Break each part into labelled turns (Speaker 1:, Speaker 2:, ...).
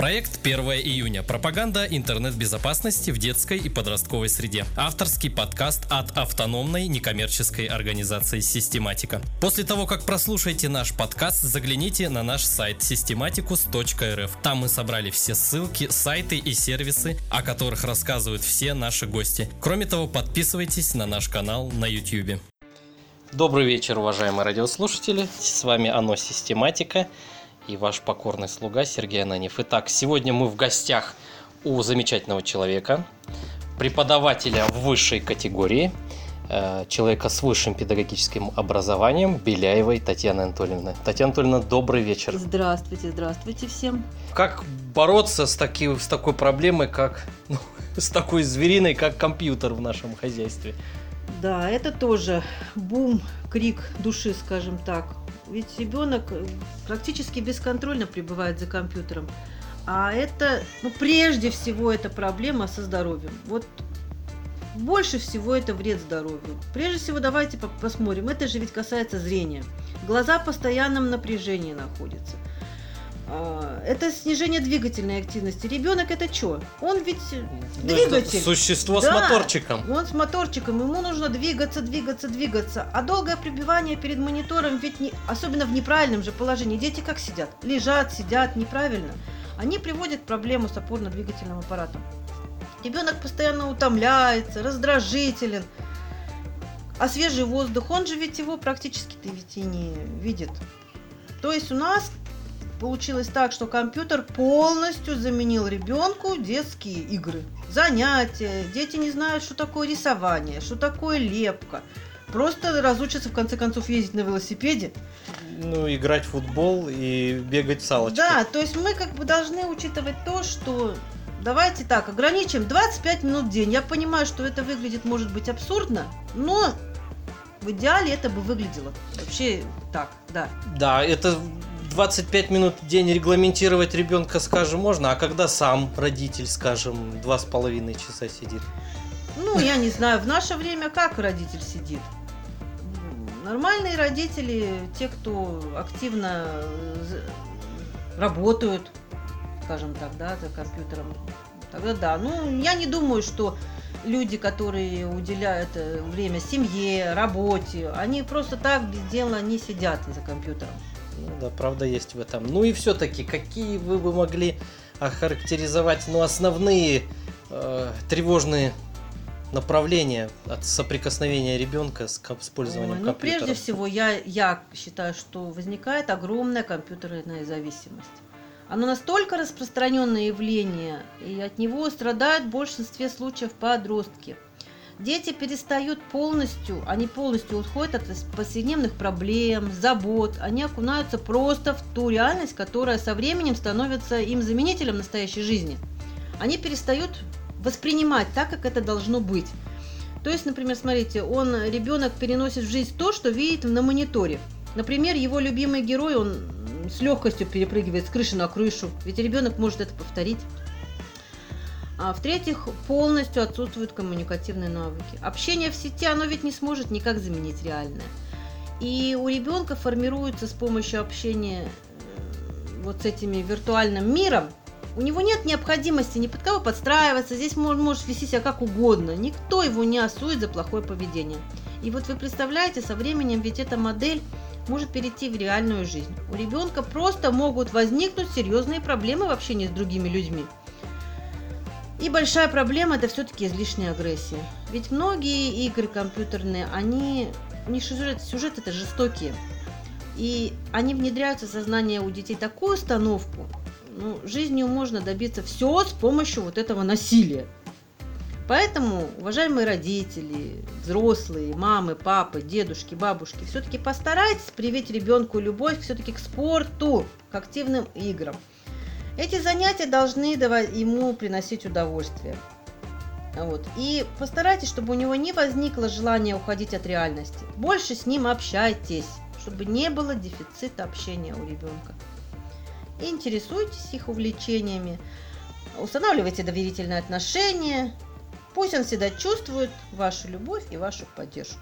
Speaker 1: Проект 1 июня. Пропаганда интернет-безопасности в детской и подростковой среде. Авторский подкаст от автономной некоммерческой организации «Систематика». После того, как прослушаете наш подкаст, загляните на наш сайт systematicus.rf. Там мы собрали все ссылки, сайты и сервисы, о которых рассказывают все наши гости. Кроме того, подписывайтесь на наш канал на YouTube. Добрый вечер, уважаемые радиослушатели. С вами Оно Систематика и ваш покорный слуга Сергей Ананев. Итак, сегодня мы в гостях у замечательного человека, преподавателя в высшей категории, э, человека с высшим педагогическим образованием Беляевой Татьяны Анатольевны. Татьяна Анатольевна, добрый вечер.
Speaker 2: Здравствуйте, здравствуйте всем.
Speaker 1: Как бороться с, таки, с такой проблемой, как ну, с такой звериной, как компьютер в нашем хозяйстве?
Speaker 2: Да, это тоже бум, крик души, скажем так. Ведь ребенок э, практически бесконтрольно пребывает за компьютером. А это, ну, прежде всего, это проблема со здоровьем. Вот больше всего это вред здоровью. Прежде всего, давайте посмотрим. Это же ведь касается зрения. Глаза в постоянном напряжении находятся. А, это снижение двигательной активности. Ребенок это что? Он ведь ну, двигатель.
Speaker 1: Существо да, с моторчиком.
Speaker 2: Он с моторчиком. Ему нужно двигаться, двигаться, двигаться. А долгое пребывание перед монитором, ведь не, особенно в неправильном же положении. Дети как сидят? Лежат, сидят неправильно. Они приводят к проблему с опорно-двигательным аппаратом. Ребенок постоянно утомляется, раздражителен. А свежий воздух, он же ведь его практически-то ведь и не видит. То есть у нас получилось так, что компьютер полностью заменил ребенку детские игры, занятия. Дети не знают, что такое рисование, что такое лепка. Просто разучатся в конце концов ездить на велосипеде.
Speaker 1: Ну, играть в футбол и бегать в салочку.
Speaker 2: Да, то есть мы как бы должны учитывать то, что давайте так, ограничим 25 минут в день. Я понимаю, что это выглядит, может быть, абсурдно, но в идеале это бы выглядело вообще так, да.
Speaker 1: Да, это 25 минут в день регламентировать ребенка, скажем, можно, а когда сам родитель, скажем, два с половиной часа сидит?
Speaker 2: Ну, я не знаю, в наше время как родитель сидит? Нормальные родители, те, кто активно работают, скажем так, да, за компьютером, тогда да. Ну, я не думаю, что люди, которые уделяют э, время семье, работе, они просто так без дела не сидят за компьютером.
Speaker 1: Ну да, правда есть в этом. Ну и все-таки, какие вы бы могли охарактеризовать ну, основные э, тревожные направления от соприкосновения ребенка с использованием Ой, ну,
Speaker 2: компьютера? Прежде всего, я, я считаю, что возникает огромная компьютерная зависимость. Оно настолько распространенное явление, и от него страдают в большинстве случаев подростки – Дети перестают полностью, они полностью уходят от повседневных проблем, забот, они окунаются просто в ту реальность, которая со временем становится им заменителем настоящей жизни. Они перестают воспринимать так, как это должно быть. То есть, например, смотрите, он, ребенок переносит в жизнь то, что видит на мониторе. Например, его любимый герой, он с легкостью перепрыгивает с крыши на крышу, ведь ребенок может это повторить. А в-третьих, полностью отсутствуют коммуникативные навыки. Общение в сети, оно ведь не сможет никак заменить реальное. И у ребенка формируется с помощью общения э, вот с этими виртуальным миром, у него нет необходимости ни под кого подстраиваться, здесь может, может вести себя как угодно, никто его не осудит за плохое поведение. И вот вы представляете, со временем ведь эта модель может перейти в реальную жизнь. У ребенка просто могут возникнуть серьезные проблемы в общении с другими людьми. И большая проблема это все-таки излишняя агрессия. Ведь многие игры компьютерные, они не сюжет, сюжет это жестокие. И они внедряются в сознание у детей такую установку, ну, жизнью можно добиться все с помощью вот этого насилия. Поэтому, уважаемые родители, взрослые, мамы, папы, дедушки, бабушки, все-таки постарайтесь привить ребенку любовь все-таки к спорту, к активным играм. Эти занятия должны ему приносить удовольствие. Вот. И постарайтесь, чтобы у него не возникло желания уходить от реальности. Больше с ним общайтесь, чтобы не было дефицита общения у ребенка. Интересуйтесь их увлечениями, устанавливайте доверительные отношения. Пусть он всегда чувствует вашу любовь и вашу поддержку.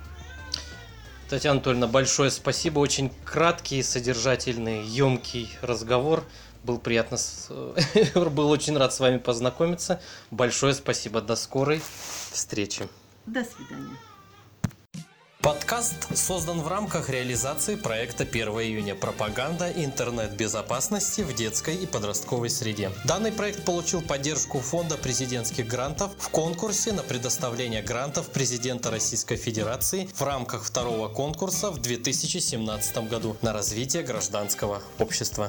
Speaker 1: Татьяна Анатольевна, большое спасибо. Очень краткий, содержательный, емкий разговор. Был приятно, с... был очень рад с вами познакомиться. Большое спасибо. До скорой встречи.
Speaker 2: До свидания.
Speaker 1: Подкаст создан в рамках реализации проекта 1 июня «Пропаганда интернет-безопасности в детской и подростковой среде». Данный проект получил поддержку Фонда президентских грантов в конкурсе на предоставление грантов президента Российской Федерации в рамках второго конкурса в 2017 году на развитие гражданского общества.